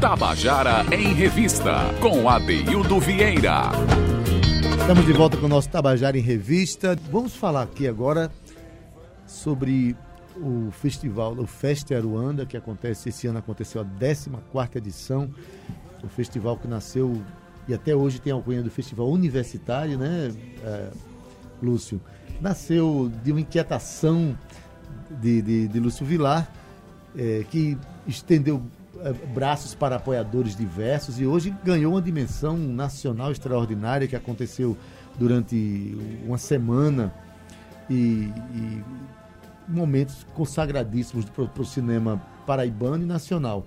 Tabajara em Revista, com Adeildo Vieira. Estamos de volta com o nosso Tabajara em Revista. Vamos falar aqui agora sobre o festival, o Festa Aruanda, que acontece esse ano, aconteceu a 14 edição. O festival que nasceu e até hoje tem a alcunha do Festival Universitário, né, é, Lúcio? Nasceu de uma inquietação de, de, de Lúcio Vilar, é, que estendeu é, braços para apoiadores diversos e hoje ganhou uma dimensão nacional extraordinária que aconteceu durante uma semana e, e momentos consagradíssimos para o cinema paraibano e nacional.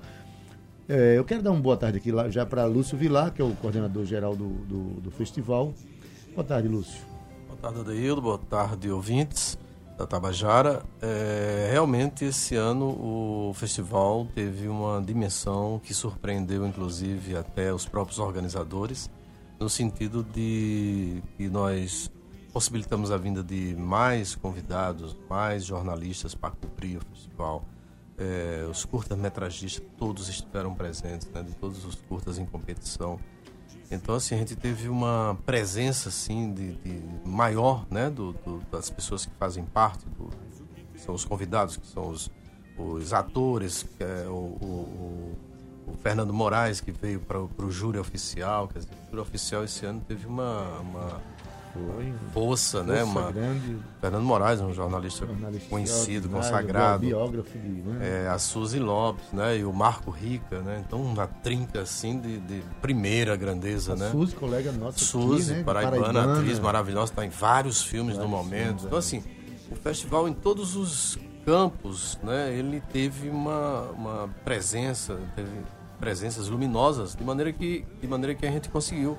É, eu quero dar uma boa tarde aqui já para Lúcio Vilar, que é o coordenador geral do, do, do, festival. Boa tarde, Lúcio. Boa tarde, Adeildo. Boa tarde, ouvintes da Tabajara. É, realmente, esse ano o festival teve uma dimensão que surpreendeu, inclusive, até os próprios organizadores, no sentido de que nós possibilitamos a vinda de mais convidados, mais jornalistas para cobrir o festival é, os curtas-metragistas todos estiveram presentes, né, de todos os curtas em competição. Então, assim, a gente teve uma presença, assim, de, de maior, né, do, do, das pessoas que fazem parte, do, são os convidados, que são os, os atores, é o, o, o, Fernando Moraes, que veio para o júri oficial, quer dizer, o júri oficial esse ano teve uma, uma foi. Força, né? Uma... grande. Fernando Moraes, um jornalista, jornalista conhecido, consagrado. Biógrafo de. Né? É, a Suzy Lopes, né? E o Marco Rica, né? Então, uma trinca assim de, de primeira grandeza, a né? Suzy, colega nossa. Suzy, né? paraibana, paraibana, atriz maravilhosa, está em vários filmes vários no momento. Filmes, então, assim, o festival em todos os campos, né? Ele teve uma, uma presença, teve presenças luminosas, de maneira que, de maneira que a gente conseguiu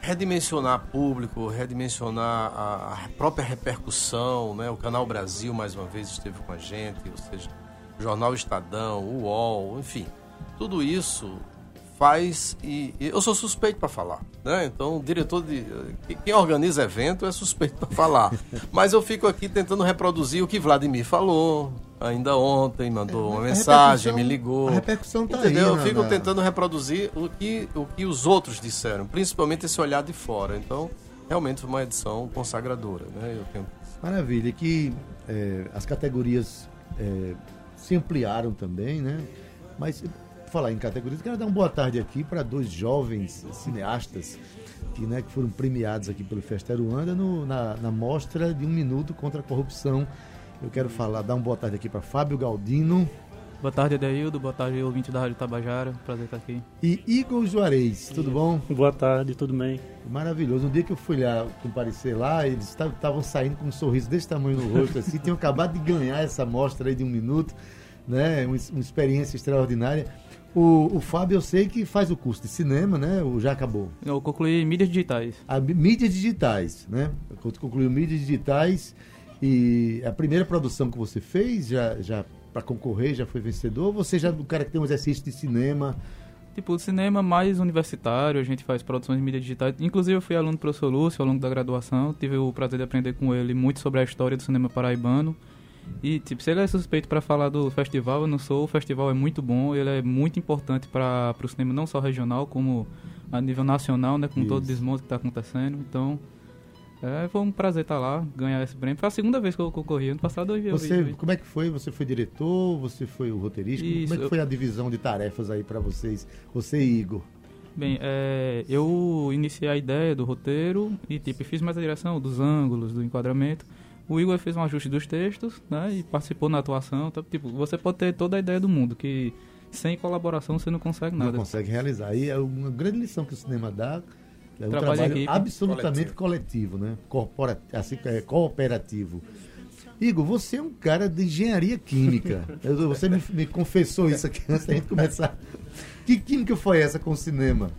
redimensionar público, redimensionar a, a, própria repercussão, né? O Canal Brasil mais uma vez esteve com a gente, ou seja, o Jornal Estadão, o UOL, enfim, tudo isso faz e, e eu sou suspeito para falar, né? Então, o diretor de quem organiza evento é suspeito para falar. Mas eu fico aqui tentando reproduzir o que Vladimir falou, ainda ontem, mandou é, uma mensagem, me ligou. A repercussão tá Entendeu? aí. Eu fico tentando reproduzir o que, o que os outros disseram, principalmente esse olhar de fora. Então, realmente foi uma edição consagradora. Né? Eu tenho... Maravilha, que é, as categorias é, se ampliaram também, né? Mas, falar em categorias, quero dar uma boa tarde aqui para dois jovens cineastas que, né, que foram premiados aqui pelo Festa Aruanda no, na, na mostra de um minuto contra a corrupção eu quero falar, dar uma boa tarde aqui para Fábio Galdino. Boa tarde, Adeildo. Boa tarde, ouvinte da Rádio Tabajara. Prazer estar aqui. E Igor Juarez, tudo bom? Boa tarde, tudo bem. Maravilhoso. No dia que eu fui lá comparecer lá, eles estavam saindo com um sorriso desse tamanho no rosto, assim, tinham acabado de ganhar essa mostra aí de um minuto, né? Uma, uma experiência extraordinária. O, o, Fábio, eu sei que faz o curso de cinema, né? Ou já acabou? Eu concluí mídias digitais. A, mídias digitais, né? Concluiu mídias digitais. E a primeira produção que você fez, já, já para concorrer, já foi vencedor? Ou você já é o cara que tem um exercício de cinema? Tipo, cinema mais universitário, a gente faz produções de mídia digitais. Inclusive, eu fui aluno do professor Lúcio ao longo da graduação. Tive o prazer de aprender com ele muito sobre a história do cinema paraibano. E, tipo, se ele é suspeito para falar do festival, eu não sou. O festival é muito bom, ele é muito importante para o cinema, não só regional, como a nível nacional, né? Com Isso. todo o desmonte que está acontecendo. Então, é, foi um prazer estar lá, ganhar esse prêmio. Foi a segunda vez que eu concorri. Ano passado eu você, vi. Como é que foi? Você foi diretor? Você foi o roteirista? Isso, como é que foi a divisão de tarefas aí para vocês? Você e Igor? Bem, é, eu iniciei a ideia do roteiro e tipo, fiz mais a direção dos ângulos, do enquadramento. O Igor fez um ajuste dos textos, né, e participou na atuação. Então, tipo, você pode ter toda a ideia do mundo, que sem colaboração você não consegue nada. Não consegue realizar. Aí é uma grande lição que o cinema dá é um trabalho, trabalho absolutamente coletivo, coletivo né? Corpora, assim, é, cooperativo. Igor, você é um cara de engenharia química. você me, me, confessou isso aqui antes da gente começar. Que química foi essa com o cinema?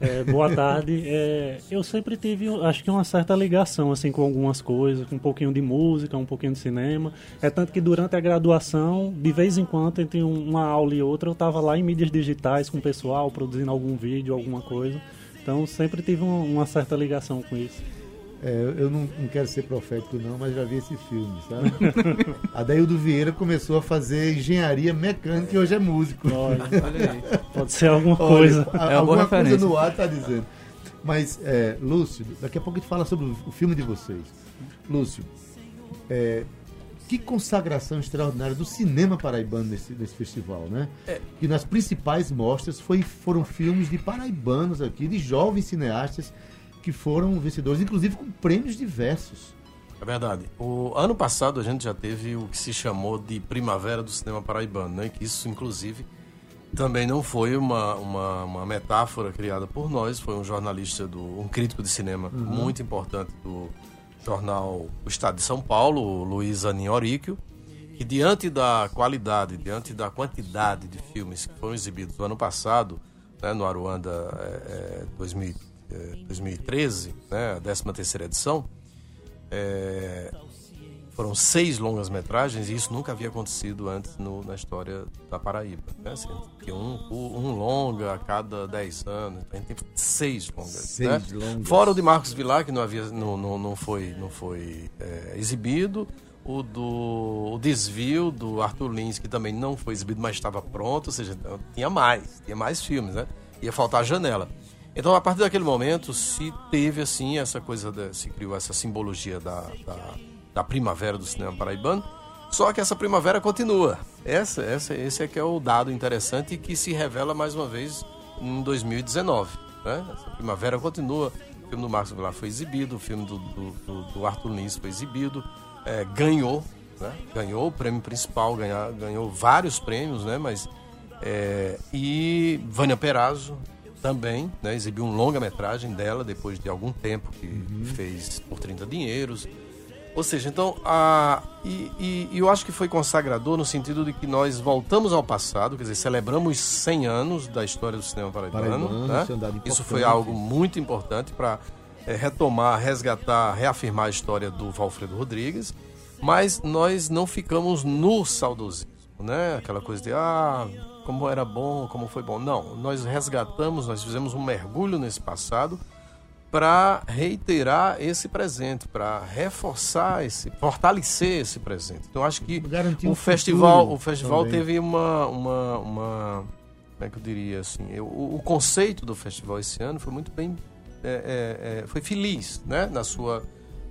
É, boa tarde. É, eu sempre tive, acho que uma certa ligação assim com algumas coisas, com um pouquinho de música, um pouquinho de cinema. É tanto que durante a graduação, de vez em quando, entre uma aula e outra, eu estava lá em mídias digitais com o pessoal, produzindo algum vídeo, alguma coisa. Então sempre tive uma, uma certa ligação com isso. É, eu não, não, quero ser profético não, mas já vi esse filme, sabe? Adaildo Vieira começou a fazer engenharia mecânica e hoje é músico. Olha, olha aí. Pode ser alguma coisa. Olha, é alguma coisa no ar está dizendo. Mas, é, Lúcio, daqui a pouco a gente fala sobre o filme de vocês. Lúcio, é, que consagração extraordinária do cinema paraibano nesse, nesse festival, né? É. Que nas principais mostras foi, foram filmes de paraibanos aqui, de jovens cineastas que foram vencedores, inclusive com prêmios diversos. É verdade. O ano passado a gente já teve o que se chamou de Primavera do Cinema Paraibano, né? Que isso, inclusive, também não foi uma, uma, uma metáfora criada por nós, foi um jornalista, do, um crítico de cinema uhum. muito importante do jornal O Estado de São Paulo, Luiz Anin Oríquio, que diante da qualidade, diante da quantidade de filmes que foram exibidos no ano passado, né, no Aruanda é, é, 2000, 2013, é, né, a 13 terceira edição, é, foram seis longas metragens e isso nunca havia acontecido antes no, na história da Paraíba. Né? Assim, um, um longa a cada dez anos, então a gente tem seis longas. Seis né? longas. Fora o de Marcos Vilar, que não, havia, não, não, não foi, não foi é, exibido, o do o desvio do Arthur Lins, que também não foi exibido, mas estava pronto, ou seja, tinha mais, tinha mais filmes, né? Ia faltar a janela. Então, a partir daquele momento, se teve, assim, essa coisa, se criou essa simbologia da, da, da, primavera do cinema paraibano, só que essa primavera continua. Essa, essa, esse é que é o dado interessante que se revela, mais uma vez, em 2019. Né? Essa primavera continua. O filme do Marcos Vilar foi exibido, o filme do, do, do Arthur Lins foi exibido, é, ganhou, né? ganhou o prêmio principal, ganhar, ganhou vários prêmios, né? Mas, é, e Vânia Perazzo também, né, exibiu um longa-metragem dela depois de algum tempo que uhum. fez por 30 dinheiros. Ou seja, então, a, e, e, e, eu acho que foi consagrador no sentido de que nós voltamos ao passado, quer dizer, celebramos 100 anos da história do cinema paraibano. Né? Isso foi algo muito importante para é, retomar, resgatar, reafirmar a história do Valfredo Rodrigues, mas nós não ficamos no saudosismo, né? Aquela coisa de, ah, como era bom, como foi bom. Não, nós resgatamos, nós fizemos um mergulho nesse passado para reiterar esse presente, para reforçar esse, fortalecer esse presente. Então acho que o festival, o festival também. teve uma, uma, uma, como é que eu diria assim, o, o conceito do festival esse ano foi muito bem, é, é, é, foi feliz, né, na sua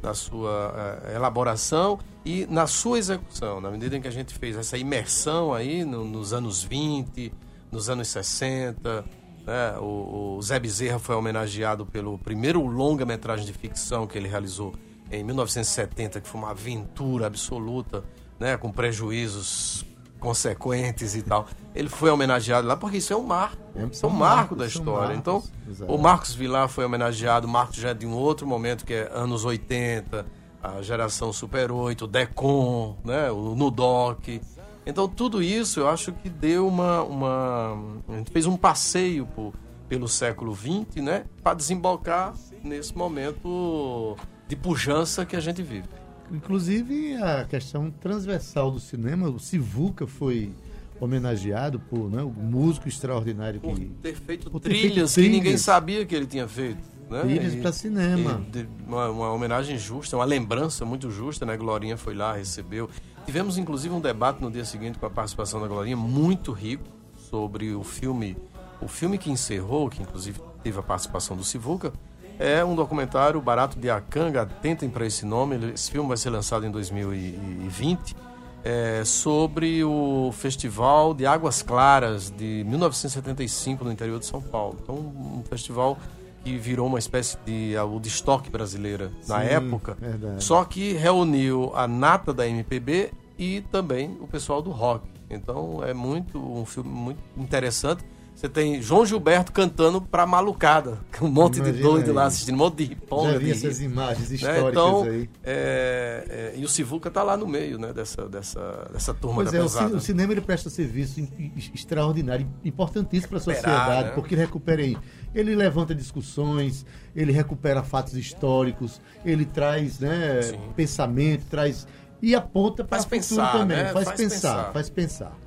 na sua uh, elaboração e na sua execução, na medida em que a gente fez essa imersão aí no, nos anos 20, nos anos 60. Né? O, o Zé Bezerra foi homenageado pelo primeiro longa-metragem de ficção que ele realizou em 1970, que foi uma aventura absoluta, né? com prejuízos consequentes e tal. Ele foi homenageado lá porque isso é um marco. É, isso é um marco da história. Então, o Marcos Vilar foi homenageado, o Marcos já é de um outro momento, que é anos 80, a geração Super 8, o Decon, né, o Nudoc. Então, tudo isso eu acho que deu uma. uma a gente fez um passeio por, pelo século XX, né, para desembocar nesse momento de pujança que a gente vive. Inclusive a questão transversal do cinema, o Sivuca foi homenageado por né, o músico extraordinário por que ter feito por ter trilhas, feito que ninguém sabia que ele tinha feito. Né? Trilhas para cinema. E, uma, uma, homenagem justa, uma lembrança muito justa, né? Glorinha foi lá, recebeu. Tivemos inclusive um debate no dia seguinte com a participação da Glorinha muito rico sobre o filme, o filme que encerrou, que inclusive teve a participação do Sivuca, é um documentário barato de Akanga, atentem para esse nome, esse filme vai ser lançado em 2020, é, sobre o Festival de Águas Claras de 1975 no interior de São Paulo. Então, um festival que virou uma espécie de o de estoque brasileira na Sim, época, verdade. só que reuniu a nata da MPB e também o pessoal do rock. Então é muito um filme muito interessante você tem João Gilberto cantando pra malucada. Um monte Imagina de doido aí. lá assistindo, um monte de riponga. Já vi essas imagens né? históricas né? então, aí. É, é, e o Sivuca tá lá no meio, né? Dessa, dessa, dessa turma pois da é, pesada. O, cinema ele presta serviço extraordinário, importantíssimo para a sociedade, né? porque ele recupera aí. Ele levanta discussões, ele recupera fatos históricos, ele traz né, pensamento, traz e aponta para o futuro também. Né? Faz, faz pensar, pensar, faz pensar.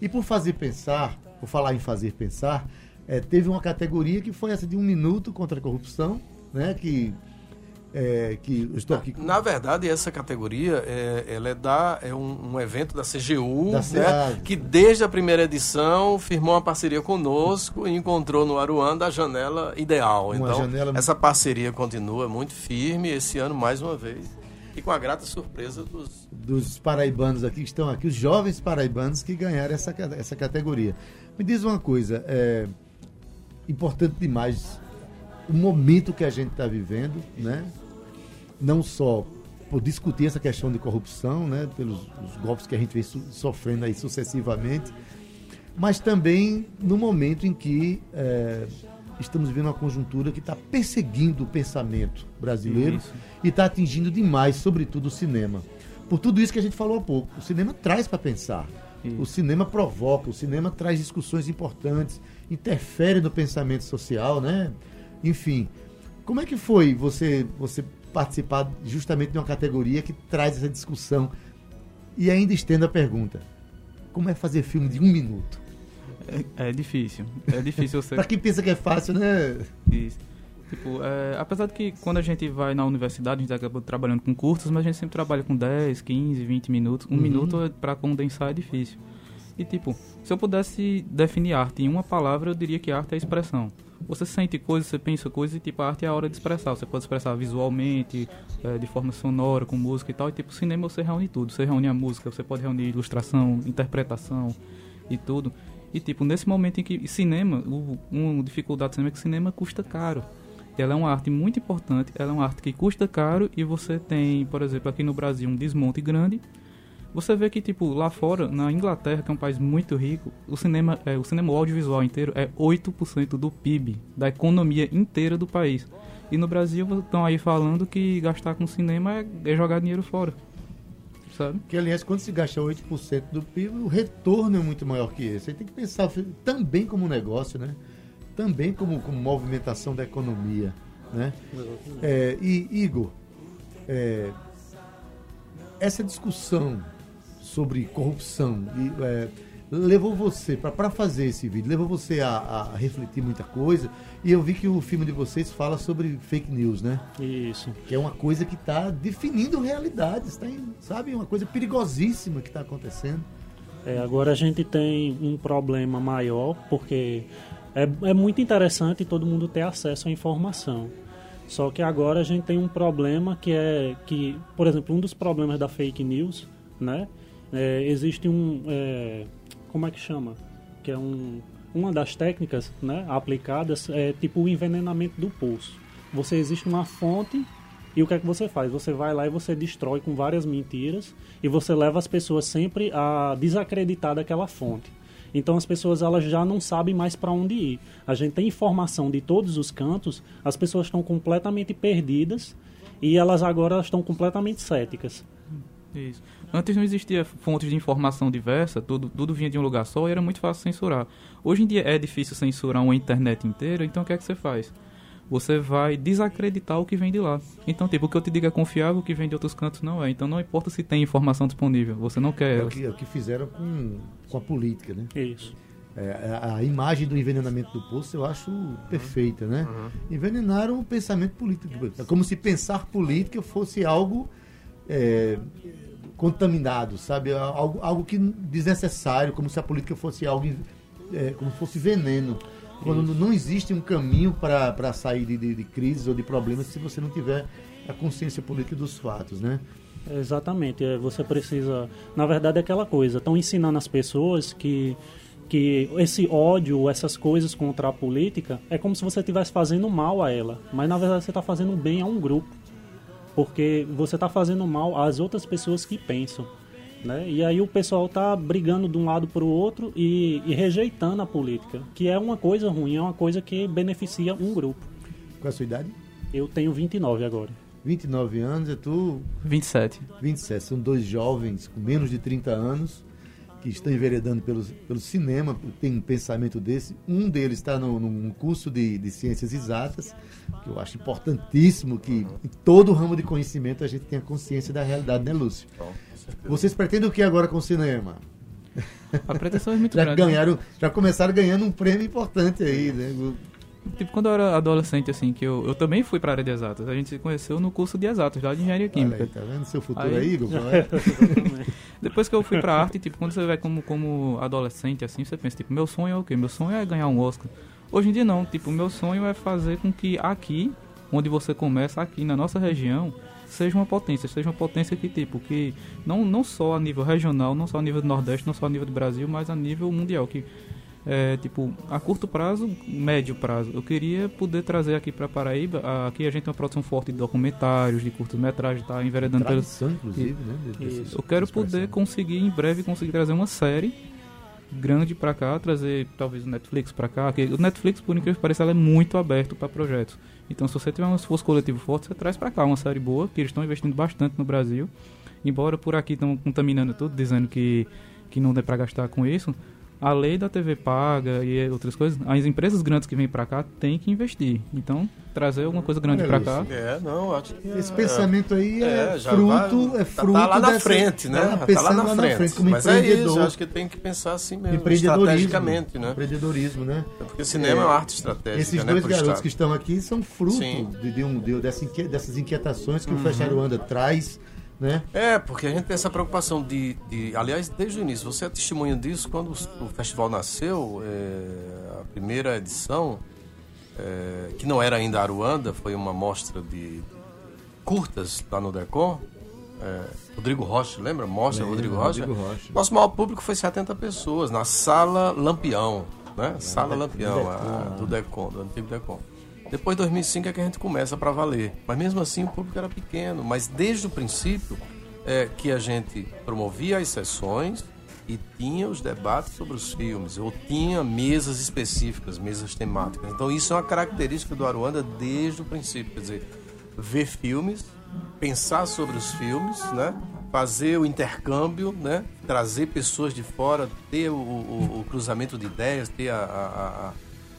E por fazer pensar, por falar em fazer pensar, é, teve uma categoria que foi essa de um minuto contra a corrupção, né? Que é, que estou aqui. Na, na verdade, essa categoria é, ela é, da, é um, um evento da CGU, Da né, que desde a primeira edição firmou uma parceria conosco e encontrou no Aruanda a janela ideal. Uma então, janela- essa parceria continua muito firme esse ano, mais uma vez, e com a grata surpresa dos. dos paraibanos aqui, que estão aqui, os jovens paraibanos que ganharam essa, essa categoria. Me diz uma coisa, é importante demais o momento que a gente está vivendo, né? Não só por discutir essa questão de corrupção, né? Pelos os golpes que a gente vem so- sofrendo aí sucessivamente, mas também no momento em que é, estamos vivendo uma conjuntura que está perseguindo o pensamento brasileiro Isso. e está atingindo demais, sobretudo, o cinema. Por tudo isso que a gente falou há pouco, o cinema traz para pensar. Isso. O cinema provoca, o cinema traz discussões importantes, interfere no pensamento social, né? Enfim, como é que foi você você participar justamente de uma categoria que traz essa discussão? E ainda estendo a pergunta: como é fazer filme de um minuto? É, é difícil. É difícil você. Para quem pensa que é fácil, né? Isso. Tipo, é, apesar de que quando a gente vai na universidade, a gente acaba trabalhando com cursos, mas a gente sempre trabalha com 10, 15, 20 minutos. Um Uhum. minuto é- pra condensar é difícil. E tipo, se eu pudesse definir arte em uma palavra, eu diria que arte é expressão. Você sente coisas, você pensa coisas e tipo, a arte é a hora de expressar. Você pode expressar visualmente, é, de forma sonora, com música e tal. E tipo, cinema você reúne tudo. Você reúne a música, você pode reunir ilustração, interpretação e tudo. E tipo, nesse momento em que cinema, o, uma dificuldade do cinema é que cinema custa caro. Ela é uma arte muito importante, ela é uma arte que custa caro e você tem, por exemplo, aqui no Brasil um desmonte grande. Você vê que tipo lá fora, na Inglaterra, que é um país muito rico, o cinema, é, o cinema audiovisual inteiro é 8% do PIB, da economia inteira do país. E no Brasil estão aí falando que gastar com cinema é, é jogar dinheiro fora. Sabe? Que, aliás, quando se gasta 8% do PIB, o retorno é muito maior que esse. Aí tem que pensar também como negócio, né? Também como, como movimentação da economia, né? É, e, Igor, é, essa discussão sobre corrupção e, é, levou você, para fazer esse vídeo, levou você a, a refletir muita coisa. E eu vi que o filme de vocês fala sobre fake news, né? Isso. que é uma coisa que está definindo realidades, tá sabe? Uma coisa perigosíssima que está acontecendo. É, agora a gente tem um problema maior, porque é, é muito interessante todo mundo ter acesso à informação. Só que agora a gente tem um problema que é que, por exemplo, um dos problemas da fake news, né? é, existe um. é, como é que chama? Que é um, uma das técnicas né, aplicadas é tipo o envenenamento do poço. Você existe uma fonte e o que é que você faz? Você vai lá e você destrói com várias mentiras e você leva as pessoas sempre a desacreditar daquela fonte. Então as pessoas elas já não sabem mais para onde ir. A gente tem informação de todos os cantos, as pessoas estão completamente perdidas e elas agora estão completamente céticas. Isso. Antes não existia fontes de informação diversa, tudo, tudo vinha de um lugar só e era muito fácil censurar. Hoje em dia é difícil censurar uma internet inteira, então o que é que você faz? Você vai desacreditar o que vem de lá. Então, tipo, o que eu te digo é confiável, o que vem de outros cantos não é. Então não importa se tem informação disponível, você não quer É o ela. que, é o que fizeram com, com a política, né? Isso. É, a, a imagem do envenenamento do poço eu acho perfeita, né? Envenenaram o pensamento político. É como se pensar política fosse algo é, contaminado, sabe? Algo, algo que desnecessário, como se a política fosse algo, é, como se fosse veneno. Quando não existe um caminho para sair de, de, de crises ou de problemas se você não tiver a consciência política dos fatos, né? Exatamente. é, Você precisa. Na verdade, é aquela coisa. Estão ensinando as pessoas que, que esse ódio, essas coisas contra a política, é como se você estivesse fazendo mal a ela. Mas na verdade você está fazendo bem a um grupo. Porque você está fazendo mal às outras pessoas que pensam. Né? E aí o pessoal está brigando de um lado para o outro e, e rejeitando a política. Que é uma coisa ruim, é uma coisa que beneficia um grupo. Qual é a sua idade? Eu tenho 29 agora. 29 anos, e tu 27. 27. São dois jovens com menos de 30 anos que estão enveredando pelo, pelo cinema, tem um pensamento desse. Um deles está no, num curso de, de ciências exatas, que eu acho importantíssimo que em todo ramo de conhecimento a gente tenha consciência da realidade, né, Lúcio? Bom, certeza. Vocês pretendem o que agora com o cinema? A pretensão é muito Já grande. ganharam, já começaram ganhando um prêmio importante aí, né? tipo, quando eu era adolescente, assim, que eu, eu também fui pra área de exatas. A gente se conheceu no curso de exatas, lá de engenharia Olha química. aí, tá vendo seu futuro Aí- aí, Igor? Qual é? Depois que eu fui pra arte, tipo, quando você vai como, como adolescente, assim, você pensa, tipo, meu sonho é o quê? Meu sonho é ganhar um Oscar. Hoje em dia não, tipo, meu sonho é fazer com que aqui, onde você começa, aqui na nossa região, seja uma potência, seja uma potência que, tipo, que não, não só a nível regional, não só a nível do Nordeste, não só a nível do Brasil, mas a nível mundial, que é, tipo, a curto prazo, médio prazo, eu queria poder trazer aqui para Paraíba, aqui a gente tem uma produção forte de documentários, de curtas-metragens, tá enveredando Tradição, inclusive, né? de- desses- eu quero poder conseguir em breve conseguir trazer uma série grande pra cá, trazer talvez o Netflix pra cá. Que o Netflix, por incrível que pareça, é muito aberto pra projetos. Então, se você tiver um esforço coletivo forte, você traz pra cá uma série boa, que eles estão investindo bastante no Brasil. Embora por aqui estão contaminando tudo, dizendo que, que não dá pra gastar com isso. A lei da TV paga e outras coisas, as empresas grandes que vêm pra cá têm que investir. Então, trazer alguma coisa grande pra Lúcio. cá. É, não, acho que. Esse é- pensamento aí é, É, fruto, vai- é tá- fruto tá lá na frente, né? tá lá Tá pensando lá na frente. como Mas é empreendedor. isso, acho que tem que pensar assim mesmo, empreendedorismo, estrategicamente, né? empreendedorismo, né? Porque o cinema é, uma arte estratégica, Esses né, dois garotos Estado. que estão aqui são fruto de, de um, de- dessa dessas inquietações que o Uhum. Festival Anda traz, né? É, porque a gente tem essa preocupação de, de- aliás, desde o início, você é testemunha disso, quando o festival nasceu, é, a primeira edição, é, que não era ainda Aruanda, foi uma mostra de curtas lá no Decon, é, Rodrigo Rocha, lembra? Mostra Lembro, Rodrigo Rocha. Rodrigo Rocha. Nosso maior público foi 70 pessoas, na Sala Lampião, né? Sala Lampião, a- do Decon, do antigo Decon. Depois de 2005 é que a gente começa para valer. Mas mesmo assim o público era pequeno. Mas desde o princípio é, que a gente promovia as sessões e tinha os debates sobre os filmes, ou tinha mesas específicas, mesas temáticas. Então isso é uma característica do Aruanda desde o princípio. Quer dizer, ver filmes, pensar sobre os filmes, né? fazer o intercâmbio, né? trazer pessoas de fora, ter o, o- o cruzamento de ideias, ter a- a- a-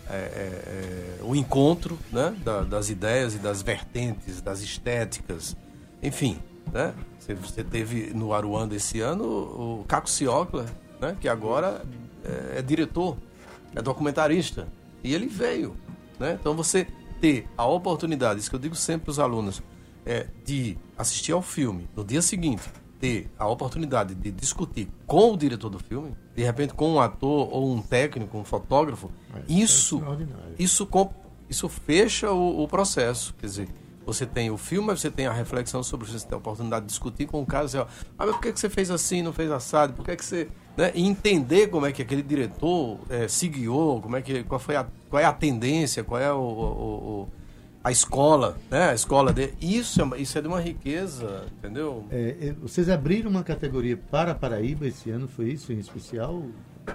é, é, é, o encontro né? da- das ideias e das vertentes, das estéticas, enfim. Né? Você, teve no Aruanda esse ano o Caco Ciocla, né? que agora é, é diretor, é documentarista, e ele veio. Né? Então você ter a oportunidade, isso que eu digo sempre para os alunos, é, de assistir ao filme no dia seguinte, ter a oportunidade de discutir com o diretor do filme, de repente com um ator ou um técnico, um fotógrafo, isso, extraordinário. isso, isso fecha o, o processo. Quer dizer, você tem o filme, mas você tem a reflexão sobre você tem a oportunidade de discutir com o cara, ó, ah, mas por que, que você fez assim, não fez assado? Por que, que você. Né? E entender como é que aquele diretor eh, se guiou, como é que, qual, foi a, qual é a tendência, qual é o, o- o- a escola, né? A escola dele. Isso é, isso é de uma riqueza, entendeu? É, é, vocês abriram uma categoria para Paraíba esse ano, foi isso em especial?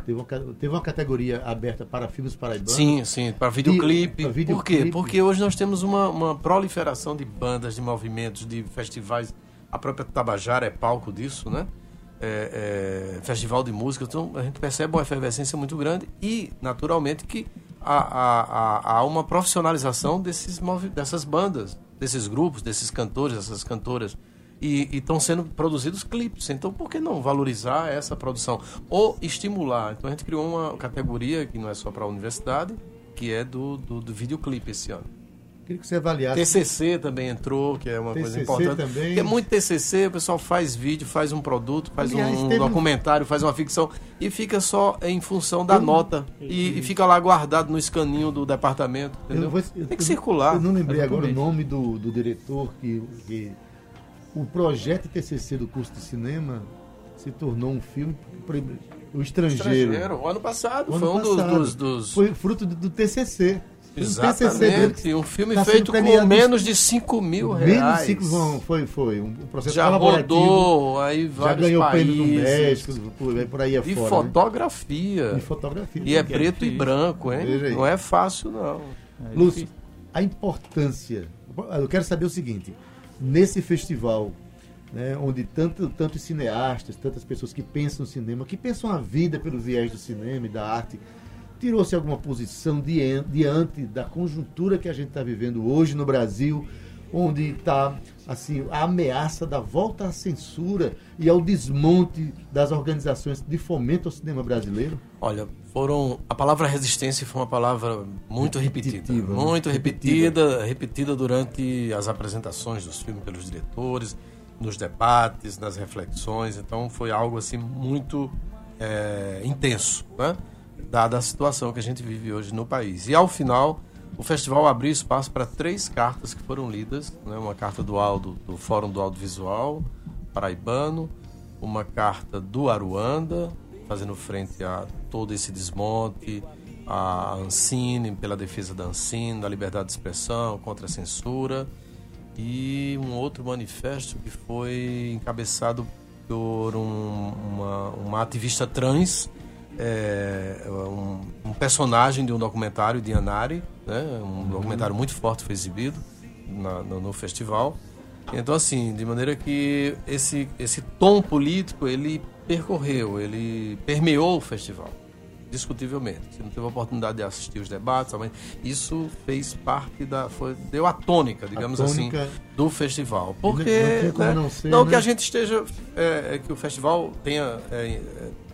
Teve uma, teve uma categoria aberta para filmes paraibanos? Sim, sim, para videoclipe. pra Por quê? videoclipe. Porque hoje nós temos uma, uma proliferação de bandas, de movimentos, de festivais. A própria Tabajara é palco disso, né? É, é, festival de música. Então a gente percebe uma efervescência muito grande e, naturalmente, que há, há- há uma profissionalização desses, dessas bandas, desses grupos, desses cantores, dessas cantoras. E estão sendo produzidos clipes. Então, por que não valorizar essa produção? Ou estimular. Então, a gente criou uma categoria que não é só para a universidade, que é do, do, do videoclipe esse ano. Queria que você avaliasse. TCC também entrou, que é uma coisa TCC importante. também. Porque é muito TCC, o pessoal faz vídeo, faz um produto, faz Aliás, um um- documentário, faz uma ficção e fica só em função da Eu- nota e, e fica lá guardado no escaninho do departamento, entendeu? Eu vou- eu- Tem que eu- circular. Eu não lembrei agora o nome do, do diretor que, que o projeto TCC do curso de cinema se tornou um filme o estrangeiro. Estrangeiro. O ano passado O foi ano um dos- passado. dos, dos- Foi fruto do, do TCC. Dele Exatamente. Um filme tá feito com menos de 5 mil menos de reais. cinco vão- foi foi um processo Já colaborativo. rodou, aí já vários ganhou países. prêmio no México, por, por aí E afora. né? fotografia. E fotografia. E é Que preto e difícil. branco, hein? Não é fácil, não. É Lúcio, a importância. Eu quero saber o seguinte: nesse festival, né, onde tanto, tantos cineastas, tantas pessoas que pensam no cinema, que pensam a vida pelo viés do cinema e da arte, tirou-se alguma posição diante da conjuntura que a gente está vivendo hoje no Brasil, onde está assim a ameaça da volta à censura e ao desmonte das organizações de fomento ao cinema brasileiro? Olha, foram a palavra resistência foi uma palavra muito repetida, né? muito repetida, repetida durante as apresentações dos filmes pelos diretores, nos debates, nas reflexões. Então foi algo assim muito é, intenso, né? Dada a situação que a gente vive hoje no país. E ao final o festival abriu espaço para três cartas que foram lidas, né? uma carta do, Aldo, do Fórum do Audiovisual Paraibano, uma carta do Aruanda, fazendo frente a todo esse desmonte, a Ancine, pela defesa da Ancine, da liberdade de expressão, contra a censura, e um outro manifesto que foi encabeçado por um, uma, uma ativista trans, é, um, um, personagem de um documentário de Anari, né? um documentário muito forte foi exibido na, no, no, festival. Então, assim, de maneira que esse, esse tom político ele percorreu, ele permeou o festival, discutivelmente. Você não teve a oportunidade de assistir os debates, isso fez parte da. Foi, deu a tônica, digamos a tônica... assim, do festival. Porque. Não, não, né, ser, não né? que a gente esteja. É, que o festival tenha. É,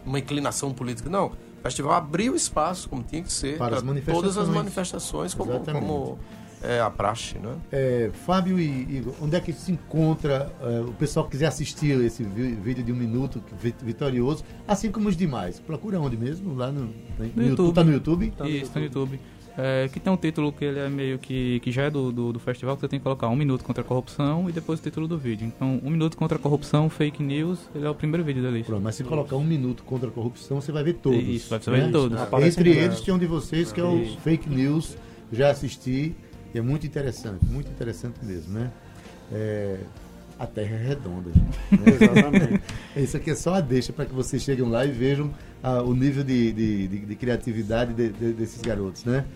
uma inclinação política. Não. O festival abriu espaço, como tinha que ser, para, para todas as manifestações, como, como é a praxe. Né? É, Fábio e Igor, onde é que se encontra é, o pessoal que quiser assistir esse vídeo de um minuto vitorioso, assim como os demais? Procura onde mesmo? Lá no, no, no YouTube. YouTube. Tá no YouTube? Tá no Isso, YouTube. no YouTube. É, que tem um título que ele é meio que, que já é do, do, do, festival, que você tem que colocar um minuto contra a corrupção e depois o título do vídeo. Então, um minuto contra a corrupção, fake news, ele é o primeiro vídeo da lista. Pronto, mas se colocar um minuto contra a corrupção, você vai ver todos. Isso, você vai ver né? todos. Entre eles tem um de vocês que é o fake news, já assisti, e é muito interessante, muito interessante mesmo, né? É, a Terra é redonda, gente. Exatamente. Isso aqui é só a deixa para que vocês cheguem lá e vejam ah, o nível de, de, de, de criatividade de, desses garotos, né?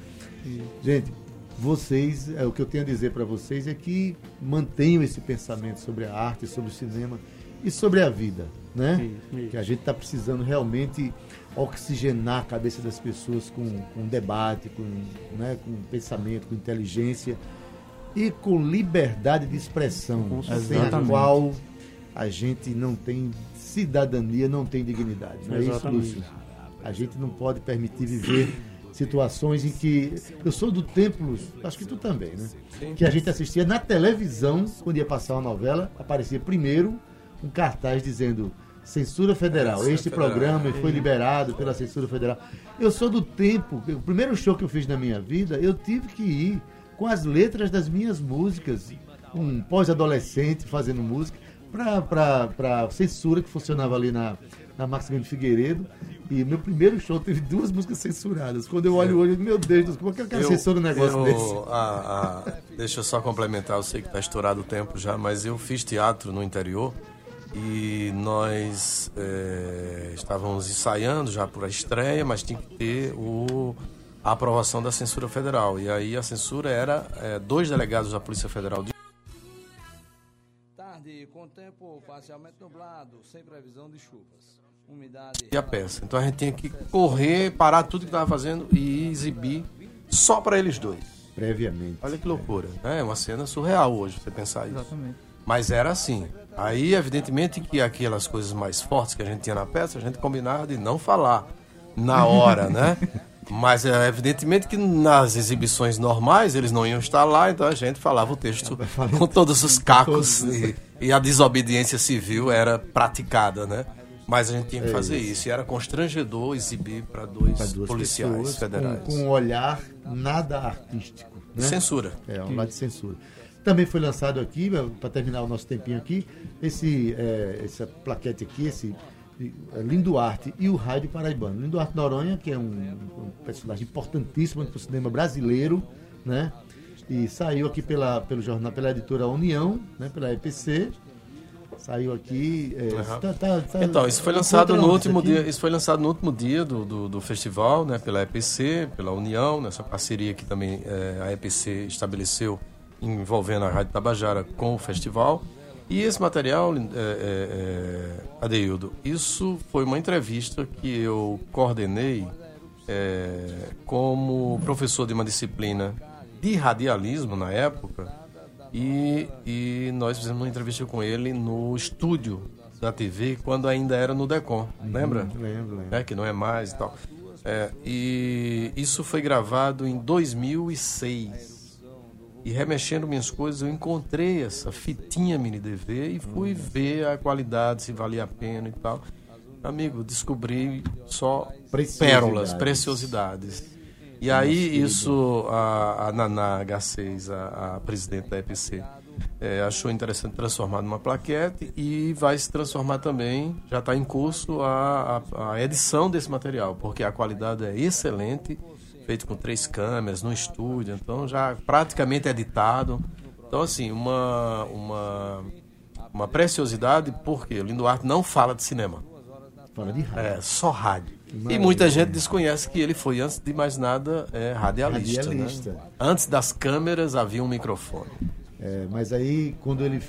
Gente, vocês, é, o que eu tenho a dizer para vocês é que mantenham esse pensamento sobre a arte, sobre o cinema e sobre a vida, né? Isso, isso. Que a gente está precisando realmente oxigenar a cabeça das pessoas com, com debate, com, né, com pensamento, com inteligência e com liberdade de expressão, sem a qual a gente não tem cidadania, não tem dignidade. Não é isso, Lúcio? A gente não pode permitir viver situações em que eu sou do tempo, acho que tu também, né? Sim. Que a gente assistia na televisão, quando ia passar uma novela, aparecia primeiro um cartaz dizendo Censura Federal. Censura este federal. programa foi liberado pela Censura Federal. Eu sou do tempo, o primeiro show que eu fiz na minha vida, eu tive que ir com as letras das minhas músicas, um pós-adolescente fazendo música, para a censura que funcionava ali na, na Maximiliano Figueiredo. E meu primeiro show teve duas músicas censuradas. Quando eu olho hoje, eu, meu Deus, como é que eu quero censura um negócio eu, desse? A, a, deixa eu só complementar, eu sei que está estourado o tempo já, mas eu fiz teatro no interior e nós é, estávamos ensaiando já por a estreia, mas tinha que ter o, a aprovação da censura federal. E aí a censura era é, dois delegados da Polícia Federal de Tarde, com tempo parcialmente nublado, sem previsão de chuvas umidade. E a peça. Então a gente tinha que correr, parar tudo que estava fazendo e exibir só para eles dois. Previamente. Olha que loucura. É uma cena surreal hoje, você pensar isso. Exatamente. Mas era assim. Aí, evidentemente, que aquelas coisas mais fortes que a gente tinha na peça, a gente combinava de não falar na hora, né? Mas é evidentemente que nas exibições normais eles não iam estar lá, então a gente falava o texto com todos os cacos e, e a desobediência civil era praticada, né? Mas a gente tinha que é fazer isso. isso. E era constrangedor exibir para dois policiais federais. Com, com, um olhar nada artístico. Né? Censura. É, um lado de censura. Também foi lançado aqui, para terminar o nosso tempinho aqui, esse, é, essa plaquete aqui, esse é, Lindo Arte e o Rádio Paraibano. Lindo Arte Noronha, que é um, um personagem importantíssimo para o cinema brasileiro, né? E saiu aqui pela, pelo jornal, pela editora União, né? pela EPC, Saiu aqui. É, uhum. tá, tá, tá, então, isso foi lançado no último dia. Isso foi lançado no último dia do, do, do, festival, né, pela EPC, pela União, nessa parceria que também é, a EPC estabeleceu envolvendo a Rádio Tabajara com o festival. E esse material, é, é, é, Adeildo, isso foi uma entrevista que eu coordenei é, como professor de uma disciplina de radialismo na época E, e nós fizemos uma entrevista com ele no estúdio da TV, quando ainda era no Decon, lembra? Lembro, lembro. É, que não é mais e tal. É, e isso foi gravado em 2006. E remexendo minhas coisas, eu encontrei essa fitinha mini DV e fui ver a qualidade, se valia a pena e tal. Amigo, descobri só Preciosidades. pérolas, preciosidades. E aí isso a, a Naná H6, a, a presidente da EPC, é, achou interessante transformar numa plaquete e vai se transformar também, já está em curso a, a, a edição desse material, porque a qualidade é excelente, feito com três câmeras no estúdio, então já praticamente editado. Então assim, uma uma uma preciosidade, porque o Lindo Duarte não fala de cinema. Fala de rádio. É, só rádio. E maravilha. muita gente desconhece que ele foi, antes de mais nada, é, radialista. Radialista. Né? Antes das câmeras havia um microfone. É, mas aí, quando ele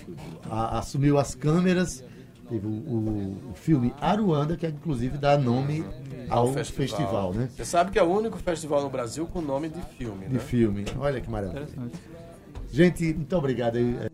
a- assumiu as câmeras, teve o, o- filme Aruanda, que inclusive dá nome ao festival, né? Você sabe que é o único festival no Brasil com nome de filme, De né? filme. Olha que maravilha. Gente, muito obrigado aí. é,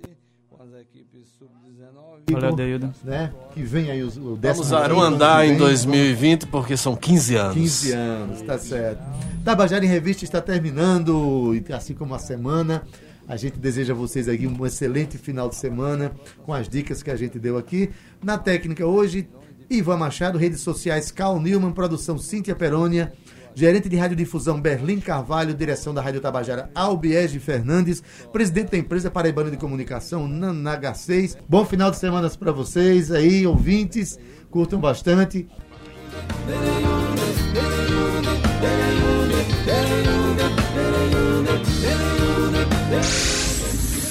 com as equipes sub-19. Igor, Valeu, Adeildo. Né? Que vem aí os- o Vamos décimo a ano Aruandá que em vem. 2020, porque são 15 anos. 15 anos, tá certo. Tabajara em Revista está terminando, e assim como a semana. A gente deseja a vocês aqui um excelente final de semana com as dicas que a gente deu aqui. Na técnica hoje, Ivan Machado, redes sociais Cal Newman, produção Cíntia Perônia, gerente de radiodifusão Berlim Carvalho, direção da Rádio Tabajara Albiege Fernandes, presidente da empresa Paraibana de Comunicação Nanaga 6. Bom final de semana para vocês aí, ouvintes, curtam bastante.